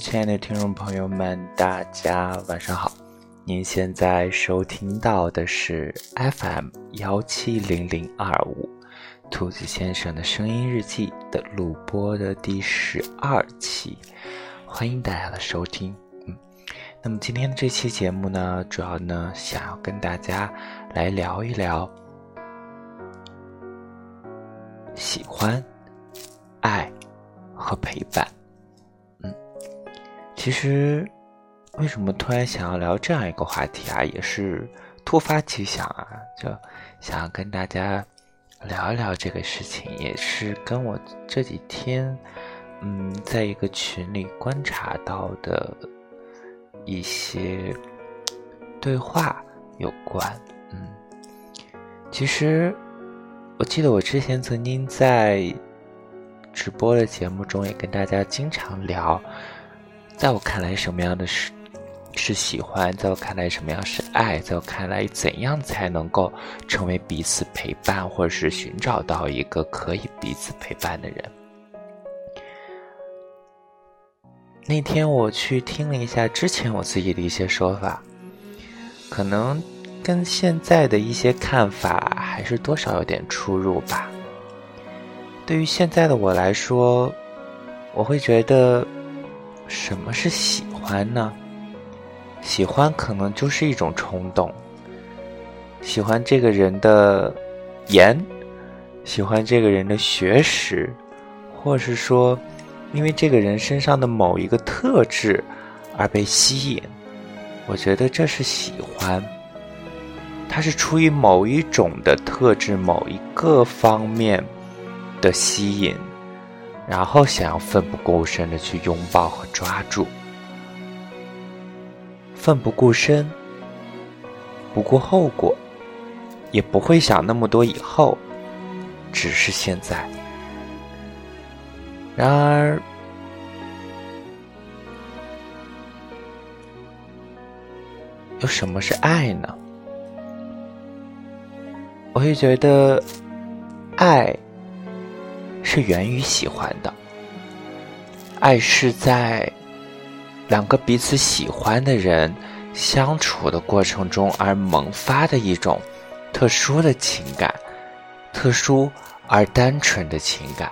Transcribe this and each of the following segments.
亲爱的听众朋友们，大家晚上好。您现在收听到的是 FM 幺七零零二五兔子先生的声音日记的录播的第十二期，欢迎大家的收听。嗯，那么今天这期节目呢，主要呢想要跟大家来聊一聊喜欢、爱和陪伴。其实，为什么突然想要聊这样一个话题啊？也是突发奇想啊，就想要跟大家聊一聊这个事情，也是跟我这几天，嗯，在一个群里观察到的一些对话有关。嗯，其实我记得我之前曾经在直播的节目中也跟大家经常聊。在我看来，什么样的是是喜欢？在我看来，什么样是爱？在我看来，怎样才能够成为彼此陪伴，或者是寻找到一个可以彼此陪伴的人？那天我去听了一下之前我自己的一些说法，可能跟现在的一些看法还是多少有点出入吧。对于现在的我来说，我会觉得。什么是喜欢呢？喜欢可能就是一种冲动，喜欢这个人的颜，喜欢这个人的学识，或是说，因为这个人身上的某一个特质而被吸引。我觉得这是喜欢，它是出于某一种的特质、某一个方面的吸引。然后想要奋不顾身的去拥抱和抓住，奋不顾身，不顾后果，也不会想那么多以后，只是现在。然而，有什么是爱呢？我会觉得，爱。是源于喜欢的，爱是在两个彼此喜欢的人相处的过程中而萌发的一种特殊的情感，特殊而单纯的情感。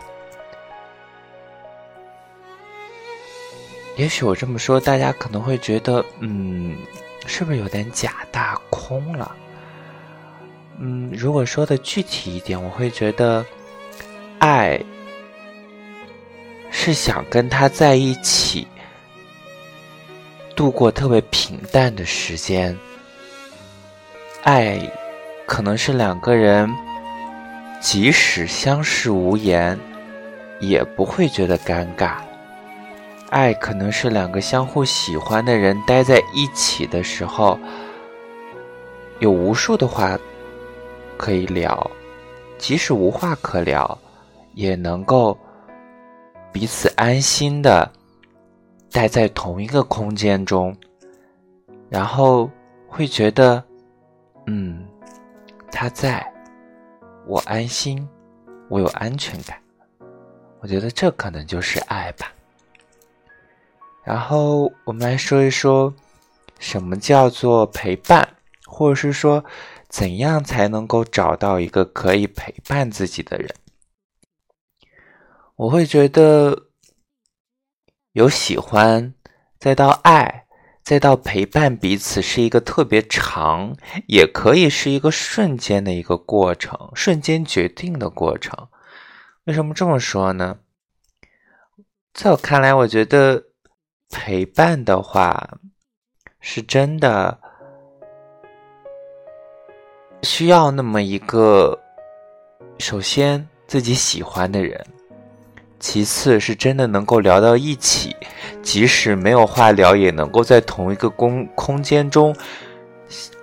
也许我这么说，大家可能会觉得，嗯，是不是有点假大空了？嗯，如果说的具体一点，我会觉得。爱是想跟他在一起度过特别平淡的时间。爱可能是两个人即使相视无言也不会觉得尴尬。爱可能是两个相互喜欢的人待在一起的时候有无数的话可以聊，即使无话可聊。也能够彼此安心的待在同一个空间中，然后会觉得，嗯，他在，我安心，我有安全感。我觉得这可能就是爱吧。然后我们来说一说，什么叫做陪伴，或者是说，怎样才能够找到一个可以陪伴自己的人。我会觉得，有喜欢，再到爱，再到陪伴彼此，是一个特别长，也可以是一个瞬间的一个过程，瞬间决定的过程。为什么这么说呢？在我看来，我觉得陪伴的话，是真的需要那么一个，首先自己喜欢的人。其次是真的能够聊到一起，即使没有话聊，也能够在同一个空空间中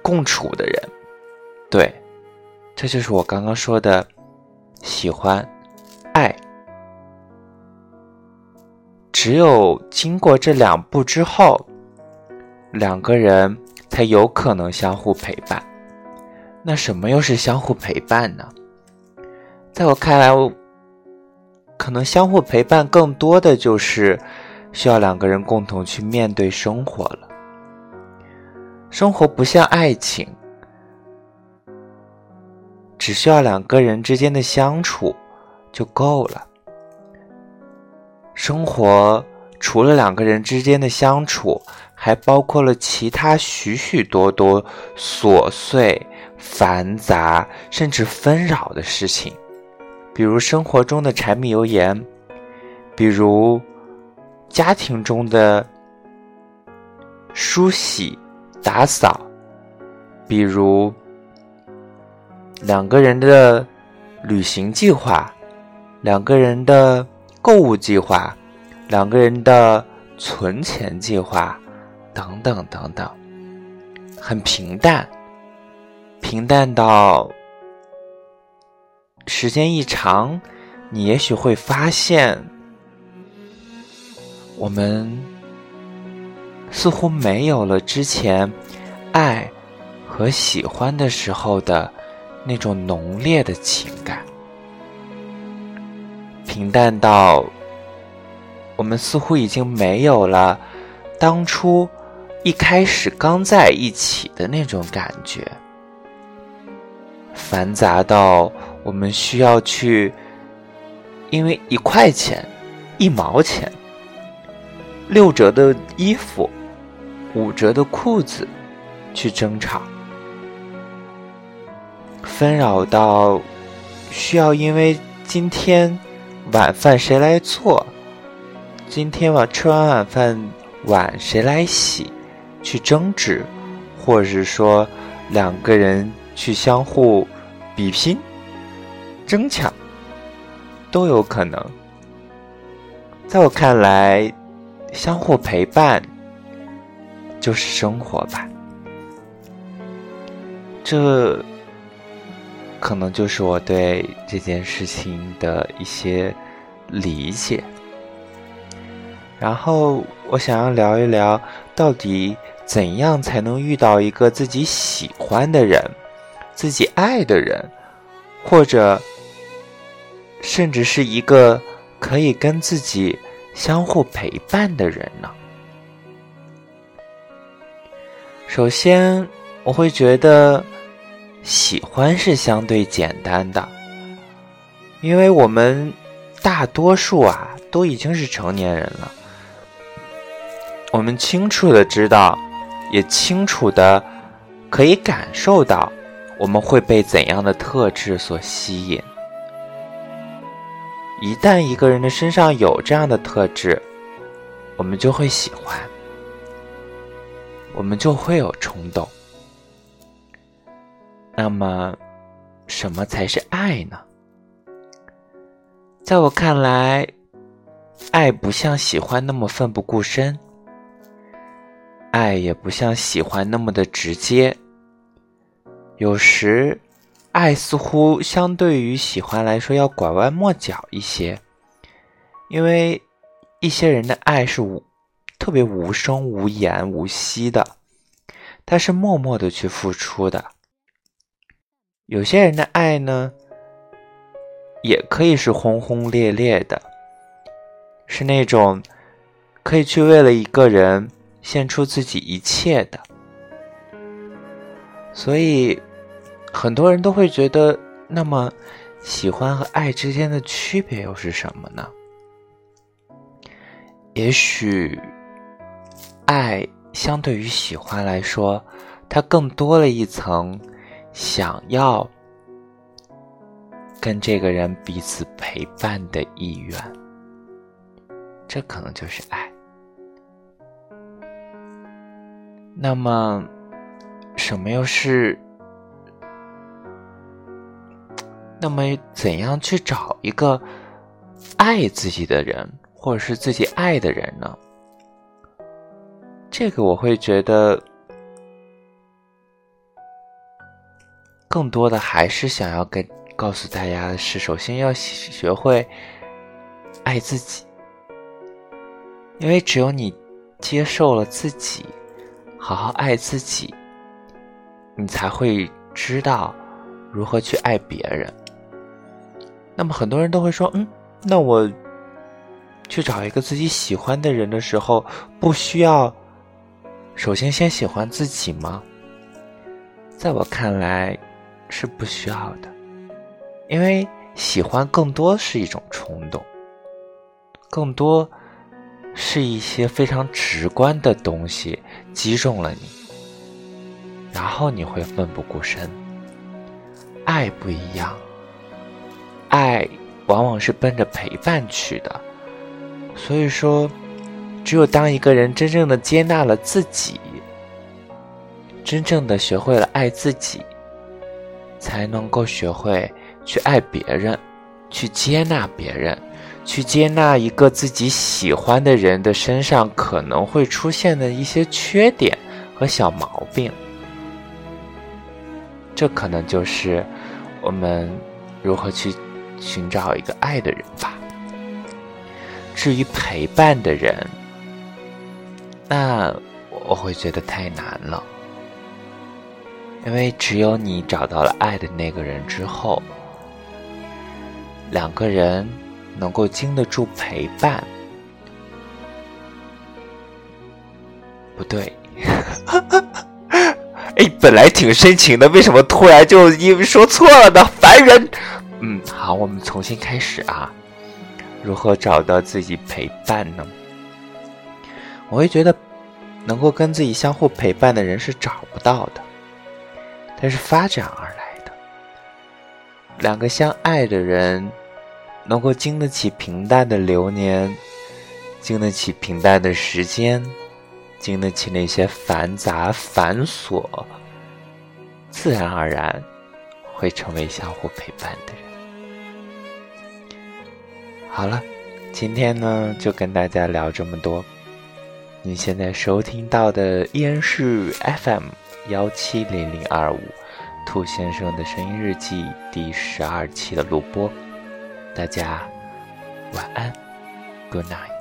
共处的人。对，这就是我刚刚说的喜欢、爱。只有经过这两步之后，两个人才有可能相互陪伴。那什么又是相互陪伴呢？在我看来，我。可能相互陪伴更多的就是需要两个人共同去面对生活了。生活不像爱情，只需要两个人之间的相处就够了。生活除了两个人之间的相处，还包括了其他许许多多琐碎、繁杂甚至纷扰的事情，比如生活中的柴米油盐，比如家庭中的梳洗、打扫，比如两个人的旅行计划，两个人的购物计划，两个人的存钱计划。等等等等，很平淡，平淡到时间一长，你也许会发现，我们似乎没有了之前爱和喜欢的时候的那种浓烈的情感，平淡到我们似乎已经没有了当初。一开始刚在一起的那种感觉，繁杂到我们需要去，因为一块钱、一毛钱、六折的衣服、五折的裤子去争吵，纷扰到需要因为今天晚饭谁来做，今天晚吃完晚饭碗谁来洗。去争执，或者是说两个人去相互比拼、争抢，都有可能。在我看来，相互陪伴就是生活吧。这可能就是我对这件事情的一些理解。然后我想要聊一聊，到底。怎样才能遇到一个自己喜欢的人、自己爱的人，或者甚至是一个可以跟自己相互陪伴的人呢？首先，我会觉得喜欢是相对简单的，因为我们大多数啊都已经是成年人了，我们清楚的知道。也清楚的可以感受到，我们会被怎样的特质所吸引。一旦一个人的身上有这样的特质，我们就会喜欢，我们就会有冲动。那么，什么才是爱呢？在我看来，爱不像喜欢那么奋不顾身。爱也不像喜欢那么的直接，有时，爱似乎相对于喜欢来说要拐弯抹角一些，因为一些人的爱是无特别无声无言无息的，他是默默的去付出的。有些人的爱呢，也可以是轰轰烈烈的，是那种可以去为了一个人。献出自己一切的，所以很多人都会觉得，那么喜欢和爱之间的区别又是什么呢？也许，爱相对于喜欢来说，它更多了一层想要跟这个人彼此陪伴的意愿，这可能就是爱。那么，什么又是？那么，怎样去找一个爱自己的人，或者是自己爱的人呢？这个我会觉得，更多的还是想要跟告诉大家的是，首先要学会爱自己，因为只有你接受了自己。好好爱自己，你才会知道如何去爱别人。那么很多人都会说：“嗯，那我去找一个自己喜欢的人的时候，不需要首先先喜欢自己吗？在我看来，是不需要的，因为喜欢更多是一种冲动，更多是一些非常直观的东西击中了你，然后你会奋不顾身。爱不一样，爱往往是奔着陪伴去的。所以说，只有当一个人真正的接纳了自己，真正的学会了爱自己，才能够学会去爱别人，去接纳别人，去接纳一个自己喜欢的人的身上可能会出现的一些缺点和小毛病。这可能就是我们如何去寻找一个爱的人吧。至于陪伴的人，那我会觉得太难了，因为只有你找到了爱的那个人之后，两个人能够经得住陪伴。不对，哎，本来挺深情的，为什么突然就因为说错了呢？烦人！嗯，好，我们重新开始啊。如何找到自己陪伴呢？我会觉得，能够跟自己相互陪伴的人是找不到的，它是发展而来的。两个相爱的人，能够经得起平淡的流年，经得起平淡的时间，经得起那些繁杂繁琐，自然而然会成为相互陪伴的人。好了，今天呢就跟大家聊这么多。你现在收听到的依然是 FM 幺七零零二五兔先生的声音日记第十二期的录播。大家晚安，Good night。